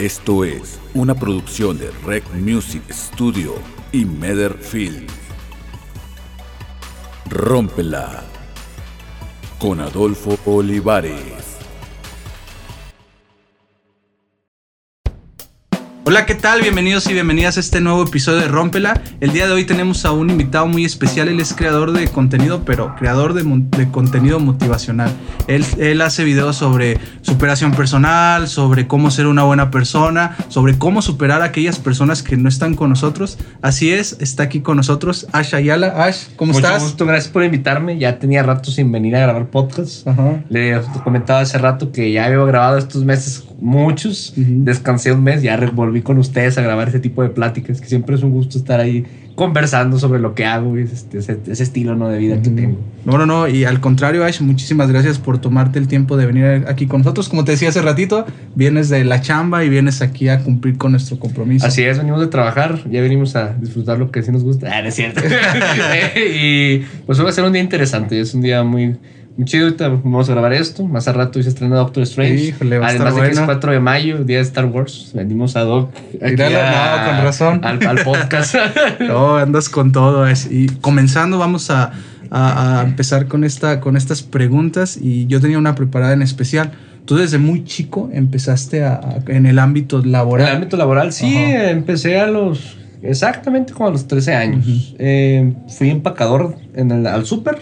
Esto es una producción de Rec Music Studio y Meder Film. Rómpela con Adolfo Olivares. Hola, ¿qué tal? Bienvenidos y bienvenidas a este nuevo episodio de Rómpela. El día de hoy tenemos a un invitado muy especial. Él es creador de contenido, pero creador de, de contenido motivacional. Él, él, hace videos sobre superación personal, sobre cómo ser una buena persona, sobre cómo superar a aquellas personas que no están con nosotros. Así es, está aquí con nosotros Ash Ayala. Ash, ¿cómo Mucho estás? gusto, gracias por invitarme. Ya tenía rato sin venir a grabar podcast. Ajá. Le comentaba hace rato que ya había grabado estos meses muchos. Descansé un mes, ya volví con ustedes a grabar ese tipo de pláticas, que siempre es un gusto estar ahí conversando sobre lo que hago y ese, ese estilo ¿no? de vida que tengo. No, no, no, y al contrario, Ash, muchísimas gracias por tomarte el tiempo de venir aquí con nosotros. Como te decía hace ratito, vienes de la chamba y vienes aquí a cumplir con nuestro compromiso. Así es, venimos de trabajar, ya venimos a disfrutar lo que sí nos gusta. Ah, no es cierto. y pues va a ser un día interesante, es un día muy chido. Ahorita vamos a grabar esto. Más a rato se estrena Doctor Strange. Híjole, va a Además estar de que es bueno. 4 de mayo, día de Star Wars. Venimos a Doc. aquí a- no, con razón. Al, al podcast. No, andas con todo. Y comenzando, vamos a, a- a empezar con, esta, con estas preguntas. Y yo tenía una preparada en especial. Tú desde muy chico empezaste a- en el ámbito Por el laboral. ámbito laboral, sí, Ajá. empecé a los. Exactamente como a los 13 años. Eh, fui empacador en el, al súper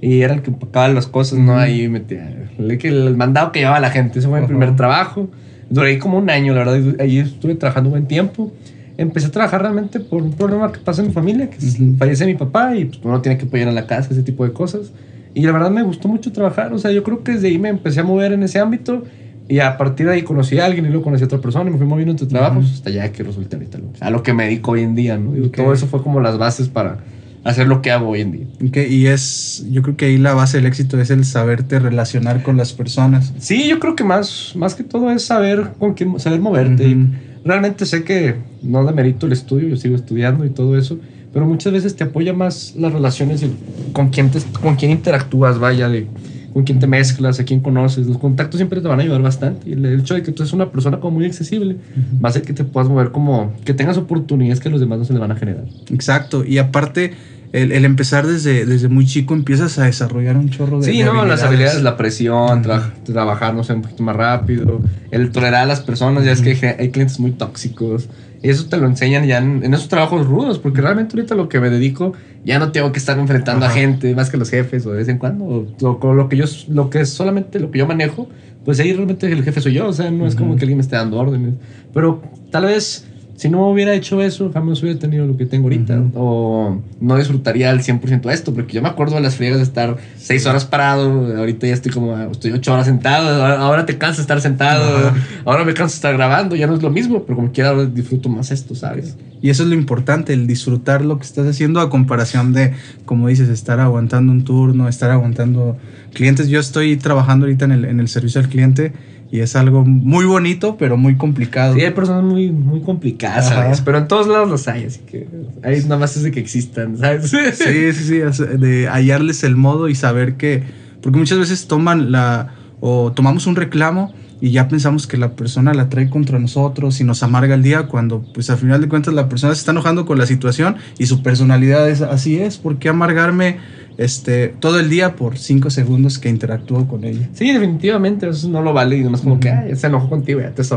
y era el que empacaba las cosas, ¿no? Ahí metía. El, que- el mandado que llevaba la gente. Ese fue mi Ajá. primer trabajo. Duré como un año, la verdad. Ahí estuve trabajando un buen tiempo. Empecé a trabajar realmente por un problema que pasa en mi familia, que es- fallece mi papá y pues, uno tiene que apoyar en la casa, ese tipo de cosas. Y la verdad me gustó mucho trabajar. O sea, yo creo que desde ahí me empecé a mover en ese ámbito. Y a partir de ahí conocí a alguien y luego conocí a otra persona y me fui moviendo entre trabajos Ujú. hasta ya que resulta ahorita lo- a lo que me dedico hoy en día, ¿no? Y Ok. Todo eso fue como las bases para hacer lo que hago hoy en día. Ok, Y es, yo creo que ahí la base del éxito es el saberte relacionar con las personas. Sí, yo creo que más, más que todo es saber con quién, saber moverte. Ujú. Y realmente sé que no demerito el estudio, yo sigo estudiando y todo eso, pero muchas veces te apoya más las relaciones y con quién, te, con quién interactúas, vaya, de con quién te mezclas, a quién conoces. Los contactos siempre te van a ayudar bastante. Y el hecho de que tú eres una persona como muy accesible va a hacer que te puedas mover como que tengas oportunidades que a los demás no se le van a generar. Exacto. Y aparte, el, el empezar desde, desde muy chico empiezas a desarrollar un chorro de Sí, de no, las habilidades, la presión, tra- trabajar, no sé, un poquito más rápido, el tolerar a las personas, ya es que hay clientes muy tóxicos. Y eso te lo enseñan ya en, en esos trabajos rudos, porque realmente ahorita lo que me dedico, ya no tengo que estar enfrentando Ajá. a gente, más que los jefes, o de vez en cuando, o lo, que yo, lo que es solamente lo que yo manejo, pues ahí realmente el jefe soy yo, o sea, no es como que alguien me esté dando órdenes. Pero tal vez, si no hubiera hecho eso, jamás hubiera tenido lo que tengo ahorita, o no disfrutaría al 100% esto, porque yo me acuerdo de las friegas de estar seis horas parado, ahorita ya estoy como, estoy ocho horas sentado, ahora- te cansa estar sentado, ahora me cansa estar grabando, ya no es lo mismo, pero como quiera ahora disfruto más esto, ¿sabes? Y eso es lo importante, el disfrutar lo que estás haciendo a comparación de, como dices, estar aguantando un turno, estar aguantando clientes. Yo estoy trabajando ahorita en el, en el servicio al cliente y es algo muy bonito, pero muy complicado. Sí, hay personas muy, muy complicadas. ¿sabes? Pero en todos lados los hay, así que ahí nada más es de que existan, ¿sabes? Sí, sí, sí, de hallarles el modo y saber que, porque muchas veces toman la, o tomamos un reclamo y ya pensamos que la persona la trae contra nosotros y nos amarga el día cuando pues al final de cuentas la persona se está enojando con la situación y su personalidad es así es, ¿por qué amargarme este, todo el día por cinco segundos que interactúo con ella? Sí, definitivamente, eso no lo vale y nomás como que, Ujú. ay, ya se enojó contigo, ya te lo-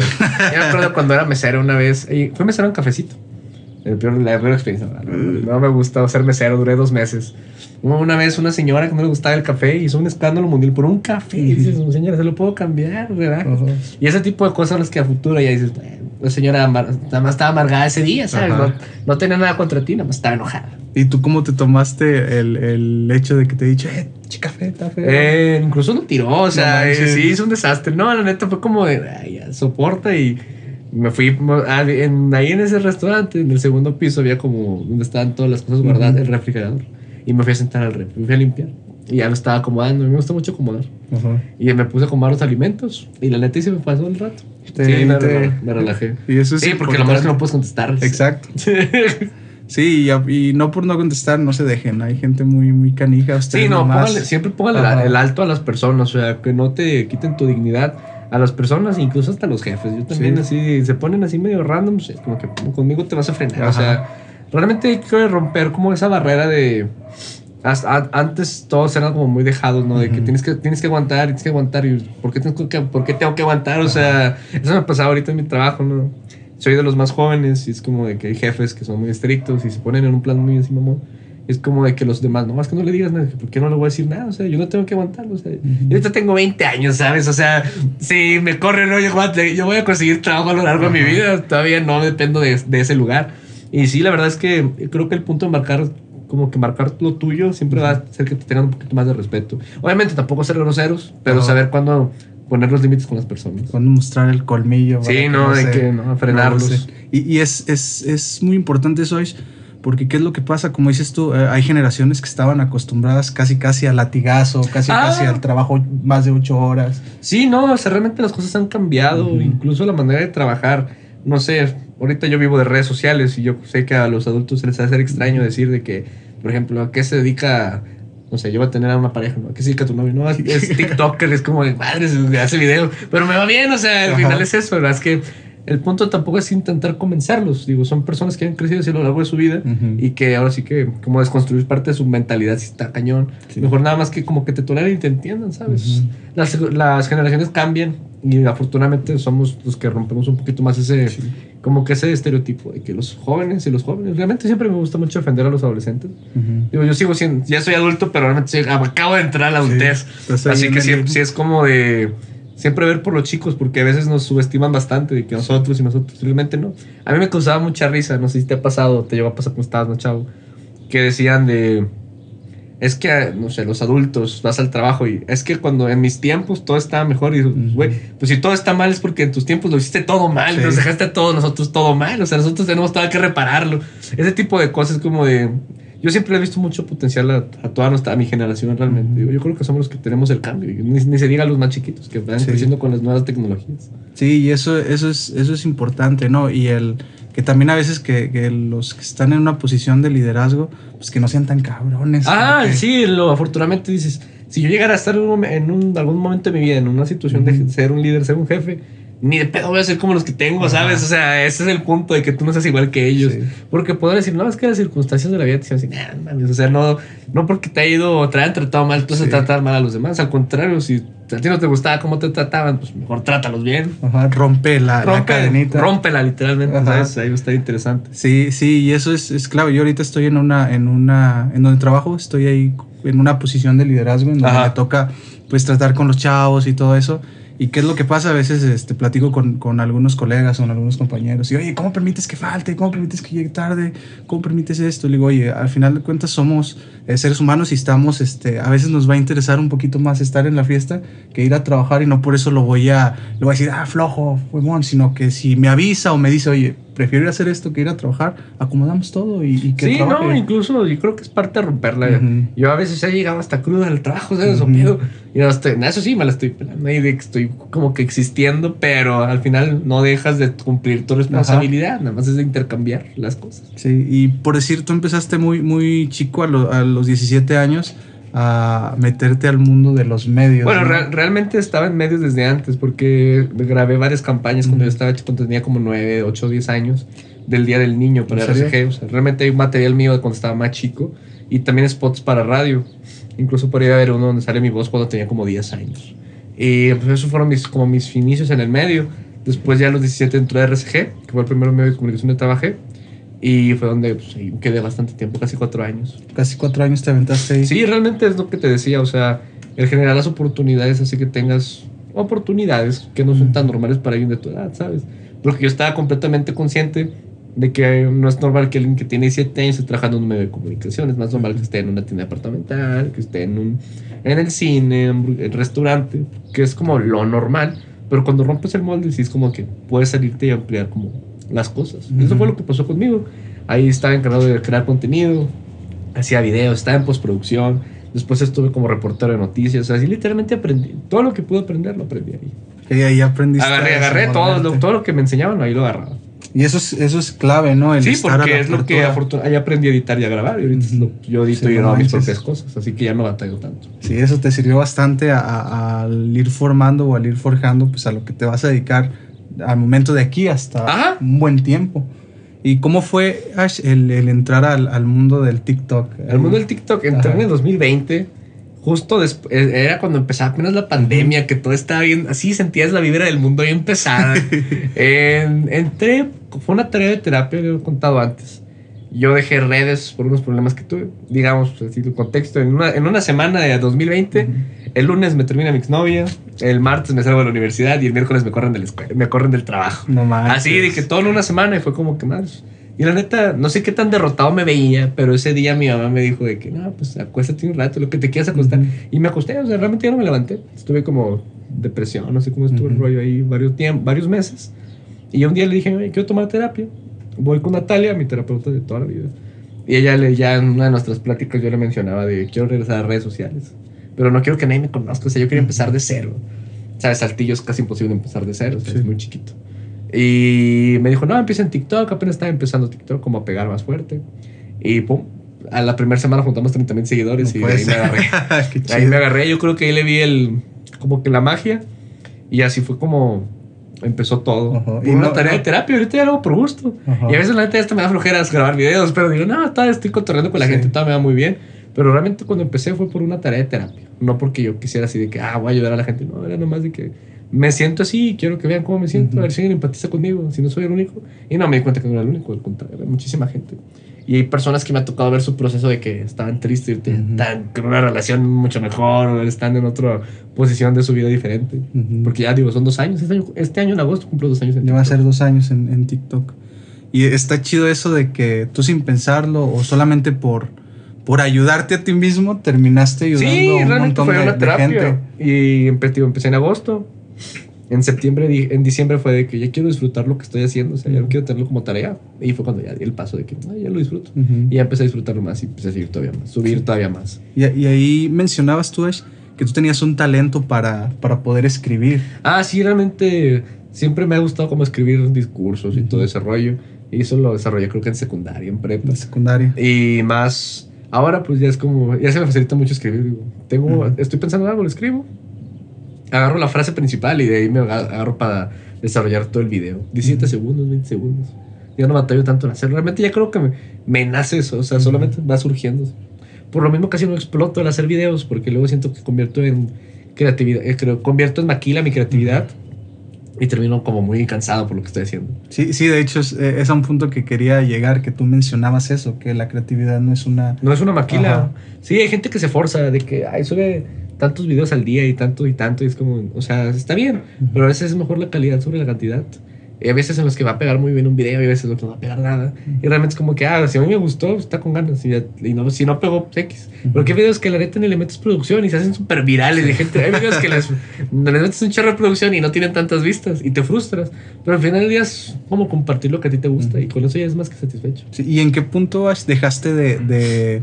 Yo me acuerdo cuando era mesero una vez, y fui mesero en cafecito. El peor, la peor experiencia. No, me gustaba ser mesero, duré dos meses. Una vez una señora que no le gustaba el café hizo un escándalo mundial por un café. Y dices, señora, se lo puedo cambiar, ¿verdad? Y ese tipo de cosas las que a futuro ya dices, "Bueno, la señora nada más estaba amargada ese día, ¿sabes? No, no tenía nada contra ti, nada más estaba enojada. ¿Y tú cómo te tomaste el, el hecho de que te he dicho, eh, chica café, está feo"? Eh, incluso lo tiró, o sea, No sí, hizo un desastre. No, la neta fue como de, ay, ya, soporta y me fui en- ahí en ese restaurante, en el segundo piso había como donde estaban todas las cosas guardadas, el refrigerador. Y me fui a sentar al refri, me fui a limpiar. Y ya lo estaba acomodando, me gusta mucho acomodar. Ajá. Y me puse a acomodar los alimentos y la neta y se me pasó el rato. Te- sí, me, te- rela- me relajé. Y eso es Sí, porque lo malo es que no puedes contestar. Exacto. Sí, y, a- y no por no contestar, no se dejen. Hay gente muy, muy canija. Sí, no, nomás- póngale- siempre póngale el alto a las personas, o sea, que no te quiten tu dignidad. a las personas, incluso hasta los jefes. Yo también así, se ponen así medio random, es como que conmigo te vas a frenar. O sea, realmente hay que romper como esa barrera de... antes todos eran como muy dejados, ¿no? De que tienes que tienes que aguantar, tienes que aguantar. Y ¿por qué, tengo que, ¿por qué tengo que aguantar? O sea, eso me pasaba ahorita en mi trabajo, ¿no? Soy de los más jóvenes y es como de que hay jefes que son muy estrictos y se ponen en un plan muy encima, ¿no? es como de que los demás, no más que no le digas nada, ¿por qué no le voy a decir nada? O sea, yo no tengo que aguantarlo. O sea, yo ahorita tengo 20 años, ¿sabes? O sea, si me corren, no, yo, yo voy a conseguir trabajo a lo largo de mi vida. Todavía no dependo de, de, ese lugar. Y sí, la verdad es que creo que el punto de marcar, como que marcar lo tuyo, siempre va a hacer que te tengan un poquito más de respeto. Obviamente, tampoco ser groseros, pero saber cuándo poner los límites con las personas. Cuando mostrar el colmillo. Sí, no, hay que no, frenarlos. y, y es, es, es muy importante eso, porque ¿qué es lo que pasa? Como dices tú, eh, hay generaciones que estaban acostumbradas casi casi al latigazo, casi ah. casi al trabajo más de ocho horas. Sí, no, o sea, realmente las cosas han cambiado, incluso la manera de trabajar. No sé, ahorita yo vivo de redes sociales y yo sé que a los adultos se les hace extraño decir de que, por ejemplo, ¿a qué se dedica no sé, yo voy a tener a una pareja, ¿no? ¿A qué se dedica tu novio? No, es, TikToker, es como, madre, hace video, pero me va bien, o sea, al final es eso, ¿verdad? Es que el punto tampoco es intentar convencerlos. Digo, son personas que han crecido así a lo largo de su vida y que ahora sí que, como desconstruir parte de su mentalidad, si está cañón. Mejor nada más que como que te toleren y te entiendan, ¿sabes? las, las, generaciones cambian y afortunadamente somos los que rompemos un poquito más ese, como que ese estereotipo de que los jóvenes y los jóvenes, realmente siempre me gusta mucho defender a los adolescentes. Digo, yo sigo siendo, ya soy adulto, pero realmente acabo de entrar a la adultez. así que sí es como de siempre ver por los chicos, porque a veces nos subestiman bastante de que nosotros y nosotros realmente no. A mí me causaba mucha risa, no sé si te ha pasado, te llegó a pasar cuando estabas, ¿no, chavo? Que decían de. Es que, no sé, los adultos vas al trabajo y es que cuando en mis tiempos todo estaba mejor y güey, pues si todo está mal es porque en tus tiempos lo hiciste todo mal, nos dejaste a todos nosotros todo mal, o sea, nosotros tenemos todo que repararlo. Ese tipo de cosas como de yo siempre he visto mucho potencial a, toda nuestra, a mi generación realmente. Yo creo que somos los que tenemos el cambio. Ni, se diga a los más chiquitos que van creciendo con las nuevas tecnologías. Sí, y eso, eso, es, eso es importante, ¿no? Y el que también a veces que, los que están en una posición de liderazgo, pues que no sean tan cabrones. Ah, sí, lo afortunadamente dices, si yo llegara a estar en, un, algún momento de mi vida en una situación de ser un líder, ser un jefe, ni de pedo voy a ser como los que tengo, ¿sabes? O sea, ese es el punto de que tú no seas igual que ellos. Porque podrán decir, no, es que las circunstancias de la vida te dicen así, o sea, no, no porque te ha ido o te han tratado mal, tú se tratar mal a los demás. Al contrario, si a ti no te gustaba cómo te trataban, pues mejor trátalos bien. Ajá, rompe la, rompe, la cadenita. Rómpela literalmente, ¿sabes? Ahí estar interesante. Sí, sí, y eso es, es clave. Yo ahorita estoy en una, en una, en donde trabajo, estoy ahí en una posición de liderazgo en donde me toca pues tratar con los chavos y todo eso. ¿Y qué es lo que pasa? A veces este, platico con, con, algunos colegas o con algunos compañeros y, oye, ¿cómo permites que falte? ¿Cómo permites que llegue tarde? ¿Cómo permites esto? Le digo, oye, al final de cuentas somos eh, seres humanos y estamos, este, a veces nos va a interesar un poquito más estar en la fiesta que ir a trabajar y no por eso lo voy a, le voy a decir, ah, flojo, huevón, sino que si me avisa o me dice, oye, prefiero ir a hacer esto que ir a trabajar, acomodamos todo y, que Sí, no, incluso yo creo que es parte de romperla. Yo a veces he llegado hasta crudo al trabajo, ¿sabes? Uh -huh. Y no estoy, eso sí me la estoy pelando y estoy como que existiendo, pero al final no dejas de cumplir tu responsabilidad, nada más es de intercambiar las cosas. Sí, y por decir, tú empezaste muy, muy chico a, a los 17 años a meterte al mundo de los medios. Bueno, realmente estaba en medios desde antes porque grabé varias campañas cuando yo estaba cuando tenía como 9, 8, 10 años del Día del Niño para RCG. O sea, realmente hay material mío de cuando estaba más chico y también spots para radio. Incluso podría haber uno donde sale mi voz cuando tenía como 10 años. Y pues esos fueron mis, como mis inicios en el medio. Después ya a los 17 entré a RCG, que fue el primer medio de comunicación que trabajé. Y fue donde pues, quedé bastante tiempo, casi cuatro años. Casi cuatro años te aventaste ahí. Sí, realmente es lo que te decía, o sea, el generar las oportunidades, así que tengas oportunidades que no son tan normales para alguien de tu edad, ¿sabes? Porque yo estaba completamente consciente de que no es normal que alguien que tiene siete años esté trabajando en un medio de comunicación, es más normal que esté en una tienda departamental, que esté en, un, en el cine, en el restaurante, que es como lo normal, pero cuando rompes el molde sí es como que puedes salirte y ampliar como las cosas. Eso fue lo que pasó conmigo. Ahí estaba encargado de crear contenido, hacía videos, estaba en postproducción. Después estuve como reportero de noticias. Así literalmente aprendí. Todo lo que pude aprender lo aprendí ahí. Y ahí aprendiste. Agarré, agarré todo lo, todo lo que me enseñaban, ahí lo agarraba. Y eso es, eso es clave, ¿no? El sí, estar a porque la es lo que afortunadamente aprendí a editar y a grabar. Y ahorita es lo- yo edito Sí, y no grabo mis propias cosas, así que ya no batallo tanto. Sí, eso te sirvió bastante a- a- al ir formando o al ir forjando, pues a lo que te vas a dedicar al momento de aquí hasta Ajá. un buen tiempo. ¿Y cómo fue, Ash, el, el entrar al, al mundo del TikTok? El mundo del TikTok entré Ajá. en el 2020. Justo después, era cuando empezaba apenas la pandemia, que todo estaba bien, así sentías la vibra del mundo bien pesada. En- entré, fue una tarea de terapia, lo he contado antes. Yo dejé redes por unos problemas que tuve, digamos, así el contexto, en una, en una semana de 2020, el lunes me termina mi exnovia, el martes me salgo de la universidad y el miércoles me corren de la escuela, me corren del trabajo. No manches. Así de que todo en una semana y fue como que más. Y la neta, no sé qué tan derrotado me veía, pero ese día mi mamá me dijo de que no, pues acuéstate un rato, lo que te quieras acostar. Ujú. Y me acosté, o sea, realmente ya no me levanté. Estuve como depresión, no sé cómo estuvo el Ujú. rollo ahí varios, varios meses. Y yo un día le dije, "Oye, quiero tomar terapia. Voy con Natalia, mi terapeuta de toda la vida. Y ella le, ya en una de nuestras pláticas yo le mencionaba de quiero regresar a redes sociales. Pero no quiero que nadie me conozca, o sea, yo quería empezar de cero. ¿Sabes? Saltillo es casi imposible empezar de cero, o sea, Sí. es muy chiquito. Y me dijo, no, empieza en TikTok, apenas estaba empezando TikTok, como a pegar más fuerte. Y pum, a la primera semana juntamos 30 mil seguidores No y ahí me ser. agarré. Qué Ahí me agarré, yo creo que ahí le vi el, como que la magia. Y así fue como empezó todo. Y una no- tarea de terapia, ahorita ya lo hago por gusto. Y a veces la neta hasta me da flojeras grabar videos, pero digo, no, todavía estoy cotorreando con la Sí. gente, todavía me va muy bien. Pero realmente cuando empecé fue por una tarea de terapia. No porque yo quisiera así de que, ah, voy a ayudar a la gente. No, era nomás de que me siento así y quiero que vean cómo me siento. Ujú. A ver si alguien empatiza conmigo, si no soy el único. Y no me di cuenta que no era el único, al contrario, muchísima gente. Y hay personas que me ha tocado ver su proceso de que estaban tristes, Ujú. están con una relación mucho mejor, o están en otra posición de su vida diferente. Porque ya digo, son dos años. Este año, este año en agosto cumplo dos años en Ya va a ser dos años en, en TikTok. Y está chido eso de que tú sin pensarlo o solamente por, por ayudarte a ti mismo terminaste ayudando Sí, a un realmente montón fue de, una de terapia. gente. Y empecé, digo, empecé en agosto. En septiembre, en diciembre fue de que ya quiero disfrutar lo que estoy haciendo. O sea, ya no quiero tenerlo como tarea. Y fue cuando ya di el paso de que "Ay, ya lo disfruto. Ujú. Y ya empecé a disfrutarlo más y empecé a seguir todavía más, subir todavía más. Y, y ahí mencionabas tú, Ash, que tú tenías un talento para, para poder escribir. Ah, sí, realmente siempre me ha gustado como escribir discursos y Ujú. todo ese rollo. Y eso lo desarrollé creo que en secundaria, en prepa. En secundaria. Y más, ahora pues ya es como, ya se me facilita mucho escribir. Digo, tengo, Ujú. estoy pensando en algo, lo escribo. Agarro la frase principal y de ahí me aga- agarro para desarrollar todo el video. 17 Ujú. segundos, 20 segundos. Ya no batallo tanto en hacerlo. Realmente ya creo que me, me nace eso. O sea, Ujú. solamente va surgiendo. Por lo mismo casi no exploto el hacer videos porque luego siento que convierto en creatividad, eh, creo, convierto en maquila mi creatividad y termino como muy cansado por lo que estoy haciendo. Sí, sí, de hecho es, eh, es a un punto que quería llegar, que tú mencionabas eso, que la creatividad no es una... No es una maquila. Ajá. Sí, hay gente que se forza de que, ay, sube tantos videos al día y tanto y tanto. Y es como, o sea, está bien, Ujú. pero a veces es mejor la calidad sobre la cantidad. Y a veces en los que va a pegar muy bien un video y a veces en los que no va a pegar nada. Y realmente es como que, ah, si a mí me gustó, está con ganas. Y, ya- y no, si no pegó, pues X. Porque hay videos que la neta ni le metes producción y se hacen súper virales. De gente, hay videos que les, les metes un chorro de producción y no tienen tantas vistas y te frustras. Pero al final del día es como compartir lo que a ti te gusta Ujú. y con eso ya es más que satisfecho. Sí, ¿Y en qué punto Ash, dejaste de, de,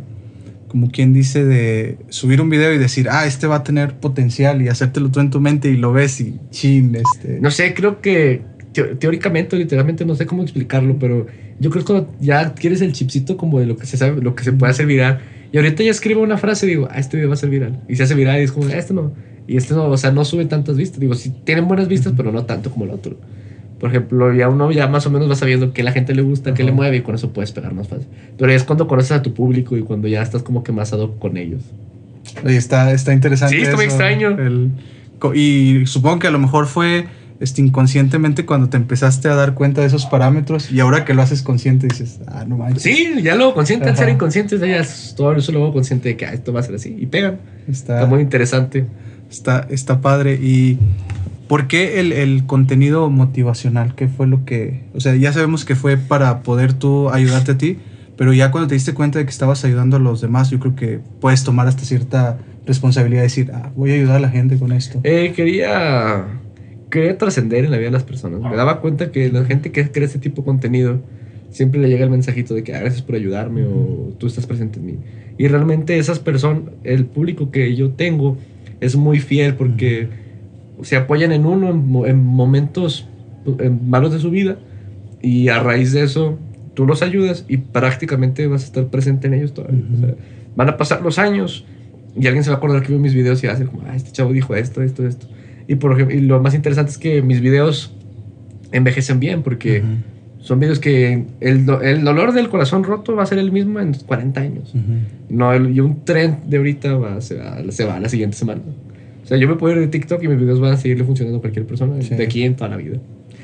como quien dice, de subir un video y decir, ah, este va a tener potencial y hacértelo tú en tu mente y lo ves y chin, este... No sé, creo que teóricamente literalmente no sé cómo explicarlo, pero yo creo que cuando ya adquieres el chipcito como de lo que se sabe, lo que se puede hacer viral. Y ahorita ya escribo una frase y digo, ah, este video va a ser viral. Y se hace viral y es como, ah, este no. Y este no, o sea, no sube tantas vistas. Digo, sí tienen buenas vistas, pero no tanto como el otro. Por ejemplo, ya uno ya más o menos va sabiendo qué la gente le gusta, qué le mueve y con eso puedes pegar más fácil. Pero es cuando conoces a tu público y cuando ya estás como que más ad hoc con ellos. Oye, está, está interesante. Sí, está muy extraño. el- y supongo que a lo mejor fue este, inconscientemente cuando te empezaste a dar cuenta de esos parámetros y ahora que lo haces consciente dices, ah, no manches. Sí, ya lo consciente, al ser inconscientes, ya es todo eso lo hago consciente de que ah, esto va a ser así. Y pegan. Está, Está muy interesante. está, está padre. ¿Y por qué el, el contenido motivacional? ¿Qué fue lo que...? O sea, ya sabemos que fue para poder tú ayudarte a ti, pero ya cuando te diste cuenta de que estabas ayudando a los demás, yo creo que puedes tomar hasta cierta responsabilidad de decir, ah, voy a ayudar a la gente con esto. Eh, quería quería trascender en la vida de las personas. Me daba cuenta que la gente que crea este tipo de contenido siempre le llega el mensajito de que ah, gracias por ayudarme o tú estás presente en mí. Y realmente esas personas, el público que yo tengo es muy fiel porque se apoyan en uno en, en momentos en malos de su vida y a raíz de eso tú los ayudas y prácticamente vas a estar presente en ellos todavía. O sea, van a pasar los años y alguien se va a acordar que vio mis videos y va a decir como, ah, este chavo dijo esto, esto, esto. Y, por ejemplo, y lo más interesante es que mis videos envejecen bien porque son videos que el, do- el dolor del corazón roto va a ser el mismo en 40 años. No, el- y un tren de ahorita va, se, va, se va la siguiente semana. Sea, yo me puedo ir de TikTok y mis videos van a seguirle funcionando a cualquier persona Sí. de aquí en toda la vida.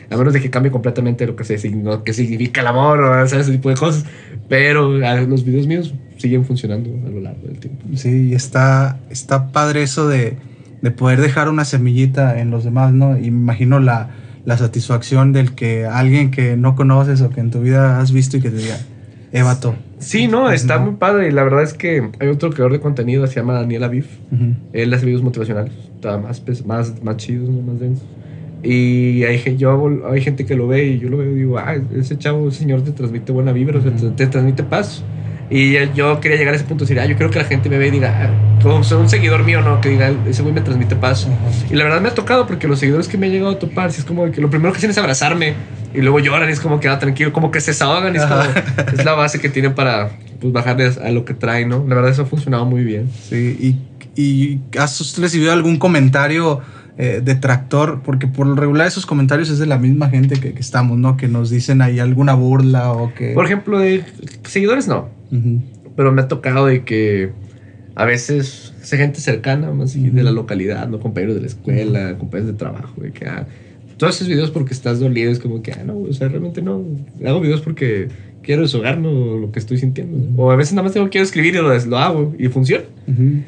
A menos de que cambie completamente lo que, se, signo- que significa el amor o ese tipo de cosas. Pero ah, los videos míos siguen funcionando a lo largo del tiempo. Sí, está, está padre eso de, de poder dejar una semillita en los demás, ¿no? Y me imagino la, la satisfacción del que alguien que no conoces o que en tu vida has visto y que te diga, eh, vato. Sí, no, está muy padre. Y la verdad es que hay otro creador de contenido, se llama Daniel Aviv. Ujú. Él hace videos motivacionales, está más, más, más chidos, más densos. Y hay, yo, hay gente que lo ve y yo lo veo y digo, ah, ese chavo, ese señor te transmite buena vibra, o sea, te, te transmite paz. Y yo quería llegar a ese punto de decir, ah, yo creo que la gente me ve y diga, ah, como un seguidor mío, ¿no? Que diga, ese güey me transmite paz. Y la verdad me ha tocado porque los seguidores que me han llegado a topar, si es como que lo primero que hacen es abrazarme y luego lloran y es como que, ah, tranquilo, como que se desahogan y es como, es la base que tienen para pues, bajarles a lo que traen, ¿no? La verdad eso ha funcionado muy bien. Sí, y, y ¿has recibido algún comentario eh, detractor? Porque por lo regular esos comentarios es de la misma gente que, que estamos, ¿no? Que nos dicen ahí alguna burla o que... Por ejemplo, de seguidores no, Pero me ha tocado de que a veces es gente cercana, más así, de la localidad, ¿no? Compañeros de la escuela, compañeros de trabajo, de que, ah, todos esos videos porque estás dolido, es como que, ah, no, o sea, realmente no. Hago videos porque quiero deshogar ¿no? lo que estoy sintiendo. O a veces nada más tengo quiero escribir y lo, lo hago y funciona.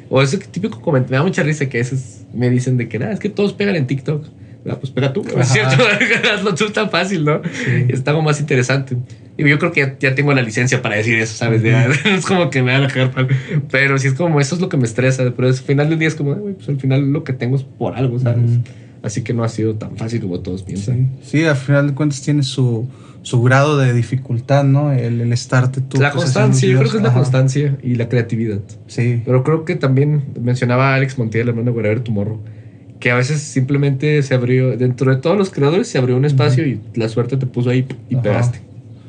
O ese típico comentario, me da mucha risa que a veces me dicen de que nada, es que todos pegan en TikTok. Ah, pues pega tú, Ajá. es cierto, hazlo tú tan fácil, ¿no? Está algo más interesante. Digo, yo creo que ya, ya tengo la licencia para decir eso, ¿sabes? Ya, es como que me van a cagar. Pero sí es como, eso es lo que me estresa. Pero al final del día es como, "Ay, güey, pues al final lo que tengo es por algo, ¿sabes? Ujú. Así que no ha sido tan fácil como todos piensan. Sí, sí, al final de cuentas tiene su, su grado de dificultad, ¿no? El, el estarte tú. la pues, constancia, yo creo que es la. Ajá. constancia y la creatividad. Sí. Pero creo que también mencionaba a Alex Montiel, el hermano de Wherever Tomorrow, que a veces simplemente se abrió, dentro de todos los creadores, se abrió un espacio y la suerte te puso ahí y Ajá. pegaste.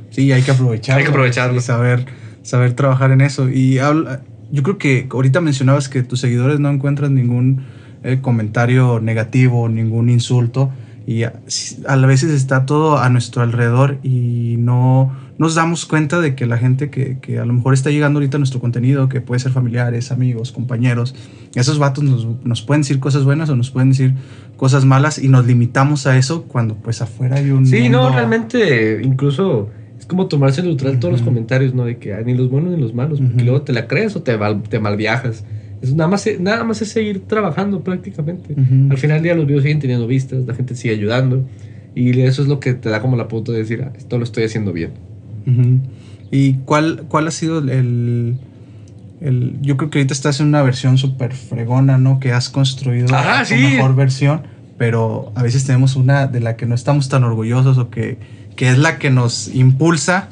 Sí, hay que aprovecharlo. Hay que aprovecharlo. Y saber, saber trabajar en eso. Y habla- yo creo que ahorita mencionabas que tus seguidores no encuentran ningún eh, comentario negativo, ningún insulto. Y a, a veces está todo a nuestro alrededor y no nos damos cuenta de que la gente que, que a lo mejor está llegando ahorita a nuestro contenido, que puede ser familiares, amigos, compañeros, esos vatos nos, nos pueden decir cosas buenas o nos pueden decir cosas malas y nos limitamos a eso cuando pues afuera hay un... Sí, no, mundo- realmente, incluso es como tomarse neutral todos los comentarios, ¿no? De que ah, ni los buenos ni los malos, porque Ujú. luego te la crees o te, val- te malviajas. Es nada más, nada más es seguir trabajando prácticamente. Ujú. Al final del día los videos siguen teniendo vistas, la gente sigue ayudando. Y eso es lo que te da como la pauta de decir, ah, esto lo estoy haciendo bien. Ujú. ¿Y cuál, cuál ha sido el, el- Yo creo que ahorita estás en una versión súper fregona, ¿no? Que has construido Ajá, tu sí. mejor versión, pero a veces tenemos una de la que no estamos tan orgullosos o que, que es la que nos impulsa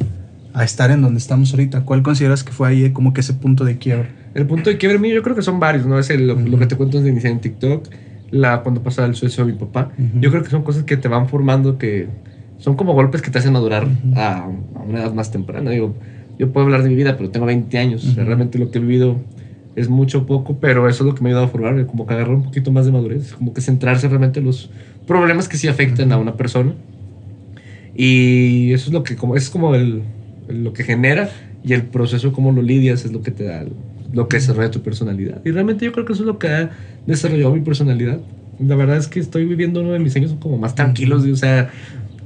a estar en donde estamos ahorita. ¿Cuál consideras que fue ahí como que ese punto de quiebre? El punto de quiebre mío, yo creo que son varios, ¿no? Es el- lo, lo Ujú. que te cuento de iniciar en TikTok, la, cuando pasaba el suceso de mi papá. Ujú. Yo creo que son cosas que te van formando, que son como golpes que te hacen madurar Ujú. a, a una edad más temprana. Digo, yo puedo hablar de mi vida, pero tengo 20 años. O sea, realmente lo que he vivido es mucho poco, pero eso es lo que me ha ayudado a formar, como que agarrar un poquito más de madurez, como que centrarse realmente en los problemas que sí afectan a una persona. Y eso es lo que, como, es como el, lo que genera y el proceso, cómo lo lidias, es lo que te da, lo que desarrolla tu personalidad. Y realmente yo creo que eso es lo que ha desarrollado mi personalidad. La verdad es que estoy viviendo uno de mis años como más tranquilos, o sea,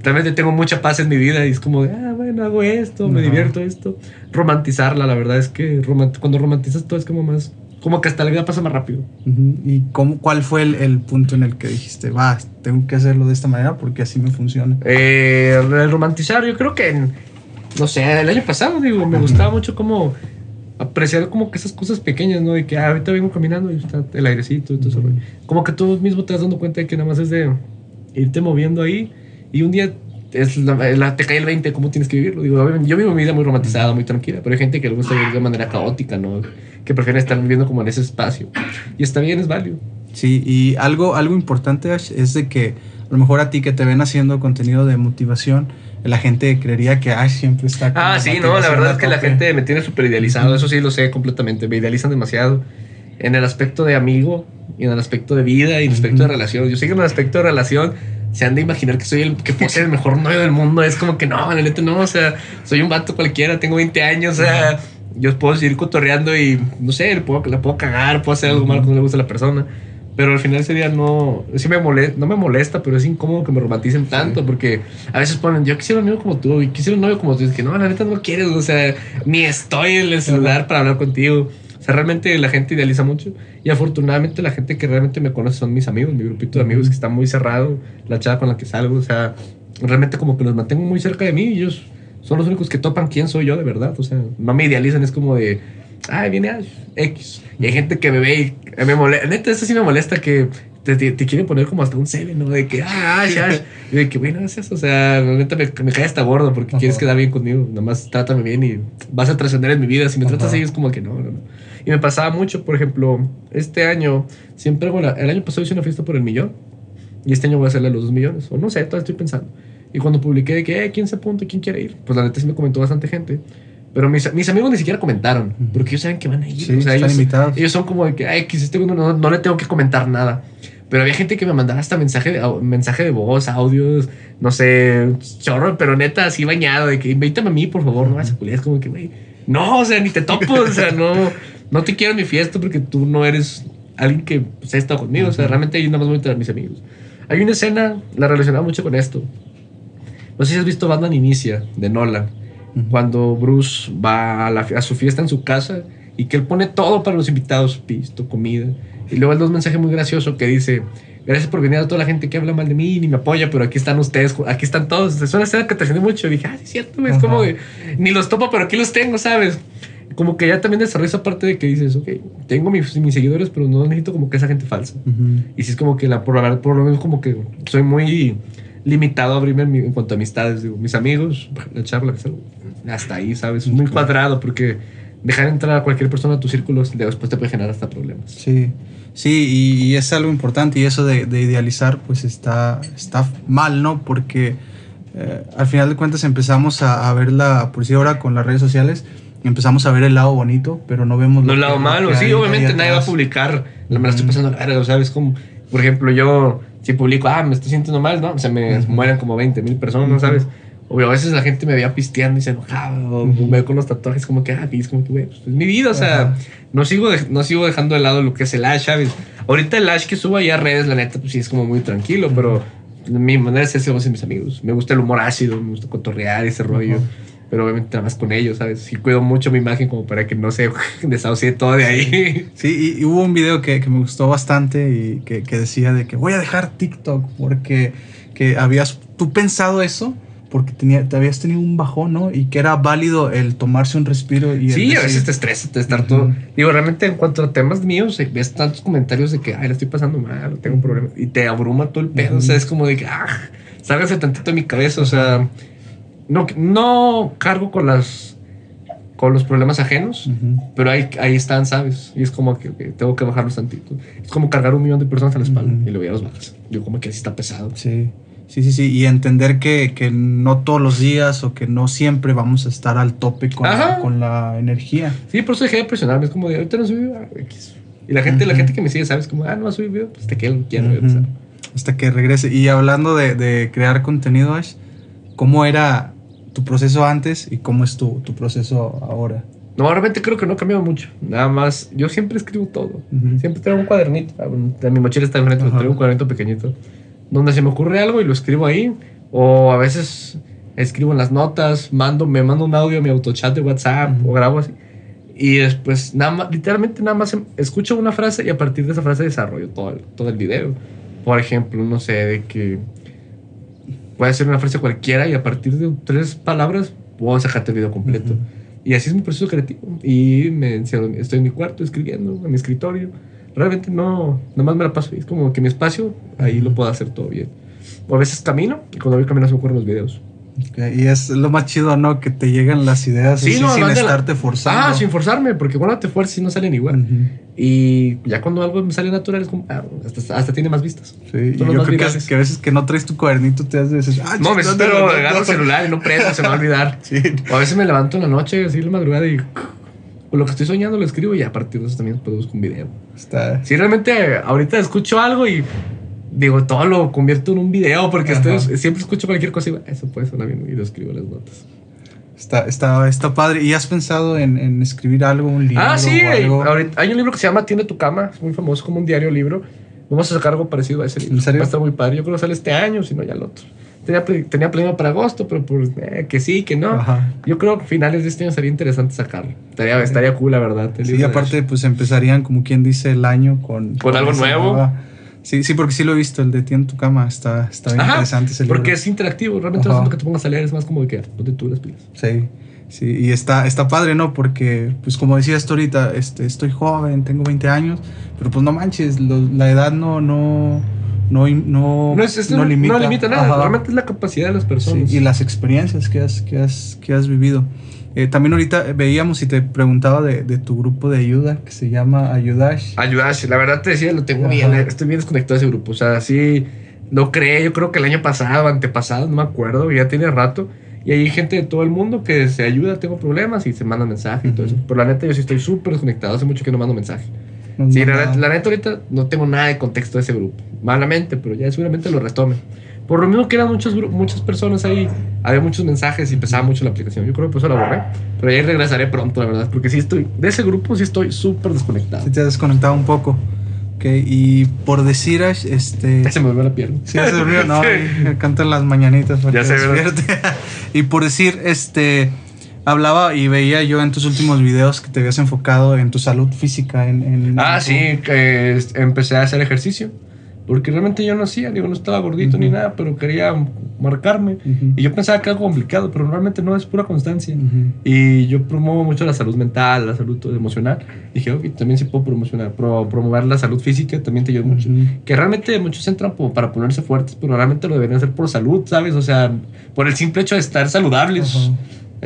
realmente tengo mucha paz en mi vida y es como de, ah, bueno, hago esto, me Ajá. divierto esto. Romantizarla, la verdad es que romant- cuando romantizas todo es como más, como que hasta la vida pasa más rápido. ¿Y cómo, cuál fue el, el punto en el que dijiste, va, tengo que hacerlo de esta manera porque así me funciona? Eh, el romantizar, yo creo que, en- no sé, el año pasado, digo, me gustaba mucho como apreciar como que esas cosas pequeñas, ¿no? De que ah, ahorita vengo caminando y está el airecito todo eso. Como que tú mismo te das dando cuenta de que nada más es de irte moviendo ahí y un día es la, la- te cae el 20 cómo tienes que vivirlo. Digo, yo vivo mi vida muy romantizada, muy tranquila, pero hay gente que le gusta vivir de manera caótica, ¿no? Que prefiere estar viviendo como en ese espacio. Y está bien, es válido. Sí, y algo, algo importante Ash, es de que a lo mejor a ti que te ven haciendo contenido de motivación, la gente creería que ay, siempre está. Ah, sí, no, la verdad es que la gente me tiene súper idealizado, eso sí lo sé completamente, me idealizan demasiado en el aspecto de amigo y en el aspecto de vida y en el aspecto de relación. Yo sé que en el aspecto de relación se han de imaginar que soy el que puedo ser el mejor novio del mundo, es como que no, la neta no, o sea, soy un vato cualquiera, tengo 20 años, o sea, yo puedo seguir cotorreando y no sé, le puedo cagar, puedo hacer algo malo que no le gusta a la persona. Pero al final ese día no, sí me molesta, no me molesta, pero es incómodo que me romanticen tanto porque a veces ponen, yo quisiera un amigo como tú y quisiera un novio como tú. Y es que no, la neta no quieres, o sea, ni estoy en el celular para hablar contigo. O sea, realmente la gente idealiza mucho y afortunadamente la gente que realmente me conoce son mis amigos, mi grupito de amigos que está muy cerrado, la chava con la que salgo, o sea, realmente como que los mantengo muy cerca de mí y ellos son los únicos que topan quién soy yo de verdad, o sea, no me idealizan, es como de, ay, viene Ash, X. Y hay gente que me ve y me molesta, neta, eso sí me molesta que te, te, te quieren poner como hasta un 7, ¿no? De que, ah, Ash, Ash. Y de que, bueno, es eso, o sea, neta me, me cae hasta gordo porque Ajá. quieres quedar bien conmigo, nomás trátame bien y vas a trascender en mi vida, si me Ajá. tratas así es como que no, no, no. Y me pasaba mucho, por ejemplo, este año, siempre la- el año pasado hice una fiesta por el millón y este año voy a hacerle los dos millones, o no sé, todavía estoy pensando. Y cuando publiqué de que, eh, ¿quién se apunta? ¿Quién quiere ir? Pues la neta sí me comentó bastante gente. Pero mis, mis amigos ni siquiera comentaron, porque ellos saben que van a ir. Sí, o sea, están ellos, invitados. ellos son como de que, ay, X, este no, no, le tengo que comentar nada. Pero había gente que me mandaba hasta mensaje de, mensaje de voz, audios, no sé, chorro, pero neta, así bañado, de que invítame a mí, por favor, no vas a culiar. Es como que, güey, no, o sea, ni te topo, o sea, no, no te quiero en mi fiesta porque tú no eres alguien que pues, ha estado conmigo, o sea, realmente ahí nada más voy a traer a mis amigos. Hay una escena, la relacionaba mucho con esto. No sé si has visto Batman Inicia, de Cuando Bruce va a, la a su fiesta en su casa y que él pone todo para los invitados, pisto, comida. Y luego él da un mensaje muy gracioso que dice, gracias por venir a toda la gente que habla mal de mí ni me apoya, pero aquí están ustedes, aquí están todos. Es una escena que te mucho. Y dije, ah, es cierto, es como de, ni los topo, pero aquí los tengo, ¿sabes? Como que ya también desarrolla esa parte de que dices, ok, tengo mis, mis seguidores, pero no necesito como que esa gente falsa. Ujú. Y sí es como que la por lo menos como que soy muy limitado a abrirme en, cuanto a amistades. Digo, mis amigos, la charla, hasta ahí, ¿sabes? Muy cuadrado porque dejar entrar a cualquier persona a tu círculo después te puede generar hasta problemas. Sí, sí, y, y es algo importante y eso de, de idealizar pues está, está mal, ¿no? Porque eh, al final de cuentas empezamos a, a ver la, por si ahora con las redes sociales, empezamos a ver el lado bonito, pero no vemos No el lado malo, sí, obviamente nadie va a publicar, me la estoy pasando ¿sabes? Como, por ejemplo, yo, si publico, ah, me estoy sintiendo mal, ¿no? Se me mueren como 20 mil personas, Ujú. ¿sabes? O a veces la gente me veía pisteando y se enojaba, o me ve con los tatuajes como que, ah, es como que, güey, pues, es mi vida, o sea, Ajá. no sigo, de- no sigo dejando de lado lo que es el Ash, ¿sabes? Ahorita el Ash que subo ahí a redes, la neta, pues sí es como muy tranquilo, pero mi manera de ser es con mis amigos. Me gusta el humor ácido, me gusta cotorrear ese rollo. Ajá. Pero obviamente nada más con ellos, ¿sabes? Y cuido mucho mi imagen como para que no se desahucie todo de ahí. Sí, y, y hubo un video que, que me gustó bastante y que, que decía de que voy a dejar TikTok porque que habías tú pensado eso porque tenía, te habías tenido un bajón, ¿no? Y que era válido el tomarse un respiro y Sí, a veces te estresa te estar Ujú. todo. Digo, realmente en cuanto a temas míos, eh, ves tantos comentarios de que, ay, la estoy pasando mal, tengo un problema. Y te abruma todo el pedo. Ujú. O sea, es como de que, ah, sálgase tantito de mi cabeza. O sea, no, no cargo con las con los problemas ajenos, pero ahí, ahí están, ¿sabes? Y es como que, que tengo que bajarlos tantito. Es como cargar un millón de personas a la espalda y luego ya los bajas. Yo como que así está pesado. Sí, sí, sí, sí. Y entender que, que no todos los días o que no siempre vamos a estar al tope con, la, con la energía. Sí, por eso dejé de presionarme. Es como de, ahorita no subí, X. Y la gente, la gente que me sigue, ¿sabes? Como, ah, no va a subir video, pues te. Hasta que regrese. Y hablando de, de crear contenido, Ash, ¿cómo era tu proceso antes y cómo es tu, tu proceso ahora? No, realmente creo que no ha cambiado mucho. Nada más, yo siempre escribo todo. Ujú. Siempre traigo un cuadernito. Ah, mi mochila está enfrente, Ajá. traigo un cuadernito pequeñito. Donde se me ocurre algo y lo escribo ahí. O a veces escribo en las notas, mando, me mando un audio a mi autochat de WhatsApp Ujú. o grabo así. Y después, nada más, literalmente nada más escucho una frase y a partir de esa frase desarrollo todo el, todo el video. Por ejemplo, no sé, de que puede ser una frase cualquiera y a partir de tres palabras puedo sacarte el video completo. Ujú. Y así es mi proceso creativo. Y me estoy en mi cuarto escribiendo, en mi escritorio. Realmente no, nada más me la paso. Es como que mi espacio, ahí Ujú. lo puedo hacer todo bien. O a veces camino y cuando voy caminando se me ocurren los videos. Ok, Y es lo más chido, ¿no? Que te llegan las ideas Sí, así no, sin de la- estarte forzando. Ah, sin forzarme, porque cuando te fuerzas y no salen igual. Ujú. Y ya cuando algo me sale natural, es como, ah, hasta, hasta tiene más vistas. Sí, y Son yo creo que, que a veces que no traes tu cuadernito te haces. Ah, No, me espero, agarro el celular y no prendo, se me va a olvidar. Sí. O a veces me levanto en la noche, así en la madrugada y con lo que estoy soñando lo escribo y a partir de eso también produzco un video. Está. Si realmente ahorita escucho algo y digo, todo lo convierto en un video porque estoy- siempre escucho cualquier cosa y eso puede sonar bien y lo escribo en las notas. Está, está, está padre. ¿Y has pensado en, en escribir algo, un libro? Ah, sí, o algo? ahorita- hay un libro que se llama Tiende tu cama, es muy famoso como un diario libro. Vamos a sacar algo parecido a ese libro. ¿En serio? Va a estar muy padre. Yo creo que sale este año, si no ya el otro. Tenía, tenía planeado para agosto, pero pues eh, que sí, que no. Ajá. Yo creo que a finales de este año sería interesante sacarlo. Estaría, estaría cool, la verdad. Sí, y aparte, pues empezarían, como quien dice, el año con. Con algo esa nuevo. nueva- Sí, sí, porque sí lo he visto, el de Tiene tu cama. Está, está bien Ajá, interesante ese libro. Porque es interactivo. Realmente no siento que te pongas a leer, es más como de que ponte tú las pilas. Sí, sí, y está, está padre, ¿no? Porque, pues como decías tú ahorita, este, estoy joven, tengo 20 años, pero pues no manches, lo- la edad no, no, no, no, No, es, es- no limita, nada. Ajá. Realmente es la capacidad de las personas. Sí, y las experiencias que has, que has, que has vivido. Eh, también ahorita veíamos y te preguntaba de, de tu grupo de ayuda que se llama Ayudash. Ayudash, la verdad te decía, lo tengo Ajá. bien, eh, estoy bien desconectado de ese grupo. O sea, sí, no creé, yo creo que el año pasado, antepasado, no me acuerdo, ya tiene rato. Y hay gente de todo el mundo que se ayuda, tengo problemas y se mandan mensajes y todo eso. Pero la neta, yo sí estoy súper desconectado, hace mucho que no mando mensaje. No, Sí, la, la neta ahorita no tengo nada de contexto de ese grupo. Malamente, pero ya seguramente lo retome. Por lo mismo que eran muchos, gru- muchas personas ahí, había muchos mensajes y pesaba mucho la aplicación. Yo creo que por eso la borré. Pero ahí regresaré pronto, la verdad. Porque sí estoy, de ese grupo sí estoy súper desconectado. Sí te has desconectado un poco. Ok, y por decir, este... Ya se me volvió la pierna. Sí, ya se durmió. No, me cantan las mañanitas. para Ya que ¿verdad? despierte. y por decir, este, hablaba y veía yo en tus últimos videos que te habías enfocado en tu salud física. En, en- Ah, en tu- sí, que empecé a hacer ejercicio. Porque realmente yo no hacía, digo, no estaba gordito ni Ujú. nada, pero quería marcarme. Ujú. Y yo pensaba que era algo complicado, pero realmente no, es pura constancia. Ujú. Y yo promuevo mucho la salud mental, la salud emocional. Dije, ok, también sí puedo promocionar, pro- promover la salud física, también te ayuda mucho. Que realmente muchos entran po- para ponerse fuertes, pero realmente lo deberían hacer por salud, ¿sabes? O sea, por el simple hecho de estar saludables.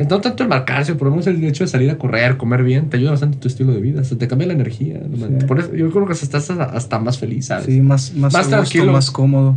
No tanto el marcarse, por lo menos el hecho de salir a correr, comer bien, te ayuda bastante tu estilo de vida. Hasta te cambia la energía. Sí. Por eso, yo creo que hasta estás hasta más feliz, ¿sabes? Sí, más, más, Más a gusto, tranquilo. más cómodo.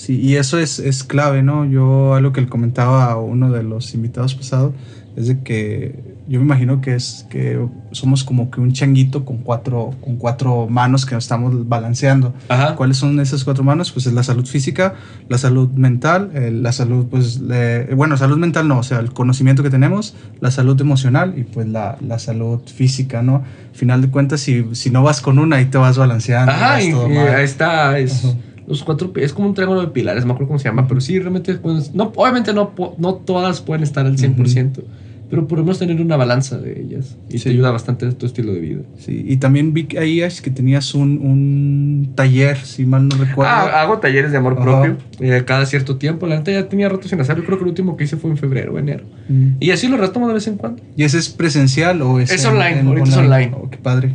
Sí, y eso es, es clave, ¿no? Yo algo que le comentaba a uno de los invitados pasados es de que yo me imagino que es que somos como que un changuito con cuatro, con cuatro manos que nos estamos balanceando. Ajá. ¿Cuáles son esas cuatro manos? Pues es la salud física, la salud mental, eh, la salud, pues, de- bueno, salud mental no, o sea, el conocimiento que tenemos, la salud emocional y pues la, la salud física, ¿no? Al final de cuentas, si, si no vas con una, ahí te vas balanceando. Ajá, vas y, todo y mal. ahí está. Es, Ajá. Los cuatro, es como un triángulo de pilares, me acuerdo cómo se llama, pero sí, realmente, pues, no, obviamente no, no todas pueden estar al 100%, pero por lo menos tener una balanza de ellas y Sí. te ayuda bastante a tu estilo de vida. Sí, y también vi que ahí Ash, que tenías un, un taller, si mal no recuerdo. Ah, hago talleres de amor Ajá. propio eh, cada cierto tiempo. La neta ya tenía rato sin hacer. Yo creo que el último que hice fue en febrero o enero. Mm. Y así lo retomo de vez en cuando. ¿Y ese es presencial o es Es online, ahorita es online. Oh, qué padre.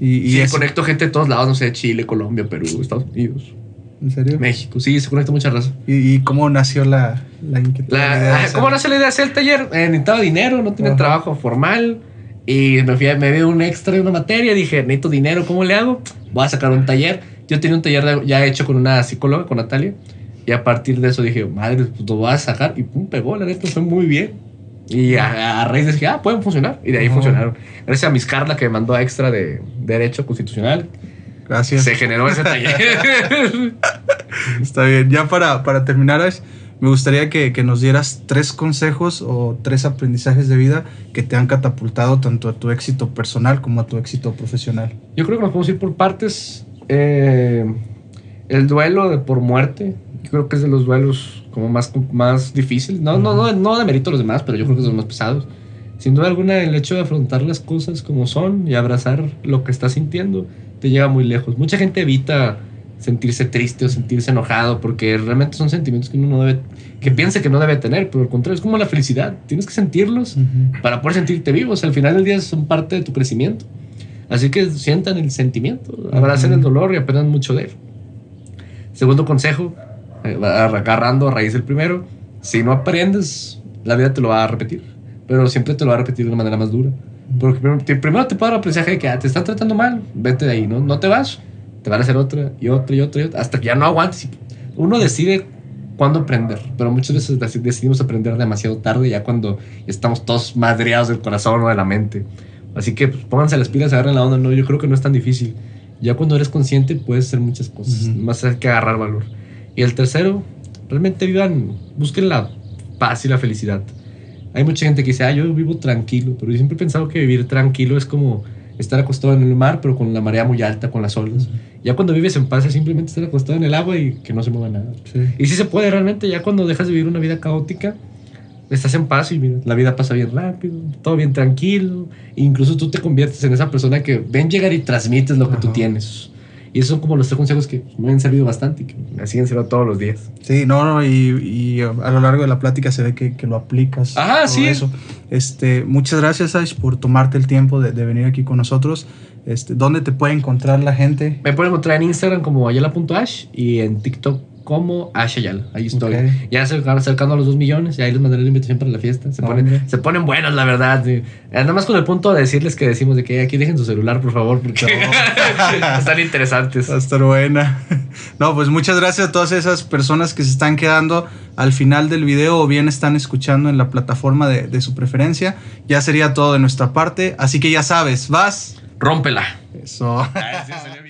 Y, y sí, conecto gente de todos lados, no sé, Chile, Colombia, Perú, Estados Unidos, ¿En serio? México. Sí, se conecta mucha raza. ¿Y, y cómo nació la, la inquietud? La- la ah, ¿Cómo nace la idea de hacer el taller? Eh, necesitaba dinero, no tenía Ajá. trabajo formal. Y me, fui a- me vi un extra de una materia. Dije, necesito dinero, ¿cómo le hago? Voy a sacar un taller. Yo tenía un taller ya hecho con una psicóloga, con Natalia. Y a partir de eso dije, madre, pues lo voy a sacar. Y pum, pegó, la neta, fue muy bien. Y a, a raíz de dije, ah, pueden funcionar. Y de ahí Ajá. funcionaron. Gracias a Miss Carla que me mandó extra de Derecho Constitucional. Gracias. Se generó ese taller. Está bien. Ya para, para terminar, Ash, me gustaría que, que nos dieras tres consejos o tres aprendizajes de vida que te han catapultado tanto a tu éxito personal como a tu éxito profesional. Yo creo que nos podemos ir por partes. Eh, el duelo de por muerte, yo creo que es de los duelos como más, más difíciles. No, no, no, no de mérito a los demás, pero yo creo que es de los más pesados. Sin duda alguna, el hecho de afrontar las cosas como son y abrazar lo que estás sintiendo te lleva muy lejos. Mucha gente evita sentirse triste o sentirse enojado porque realmente son sentimientos que uno no debe, que piensa que no debe tener, pero al contrario, es como la felicidad. Tienes que sentirlos para poder sentirte vivo. O sea, al final del día son parte de tu crecimiento. Así que sientan el sentimiento, abracen el dolor y aprendan mucho de él. Segundo consejo, eh, agarrando a raíz del primero, si no aprendes, la vida te lo va a repetir, pero siempre te lo va a repetir de una manera más dura. Porque primero te, puede dar el aprendizaje de que ah, te están tratando mal, vete de ahí, ¿no? No te vas, te van a hacer otra y otra y otra y otra, hasta que ya no aguantes. Uno decide cuándo aprender, pero muchas veces deci- decidimos aprender demasiado tarde, ya cuando estamos todos madreados del corazón o de la mente. Así que pues, pónganse las pilas, agarren la onda, no, yo creo que no es tan difícil. Ya cuando eres consciente puedes hacer muchas cosas, más hay que agarrar valor. Y el tercero, realmente vivan, busquen la paz y la felicidad. Hay mucha gente que dice, ah, yo vivo tranquilo, pero yo siempre he pensado que vivir tranquilo es como estar acostado en el mar, pero con la marea muy alta, con las olas. Ya cuando vives en paz es simplemente estar acostado en el agua y que no se mueva nada. Y sí se puede realmente, ya cuando dejas de vivir una vida caótica, estás en paz y mira, la vida pasa bien rápido, todo bien tranquilo. E incluso tú te conviertes en esa persona que ven llegar y transmites lo que tú tienes. Y esos son como los tres consejos que me han servido bastante y que me siguen sirviendo todos los días. Sí, no, no, y, y a lo largo de la plática se ve que, que lo aplicas. Ajá, todo sí. Eso. Este, muchas gracias, Ash, por tomarte el tiempo de, de venir aquí con nosotros. Este, ¿Dónde te puede encontrar la gente? Me pueden encontrar en Instagram como ayala.ash y en TikTok como Ash Ayala. Ahí estoy. Ya se van acercando a los dos millones y ahí les mandaré la invitación para la fiesta. Se, Hombre. ponen, se ponen buenas, la verdad. sí. Eh, Nada más con el punto de decirles que decimos de que aquí dejen su celular, por favor, porque están interesantes. Va a estar buena. No, pues muchas gracias a todas esas personas que se están quedando al final del video o bien están escuchando en la plataforma de, de su preferencia. Ya sería todo de nuestra parte. Así que ya sabes, vas. Rómpela. Eso. Gracias, señor.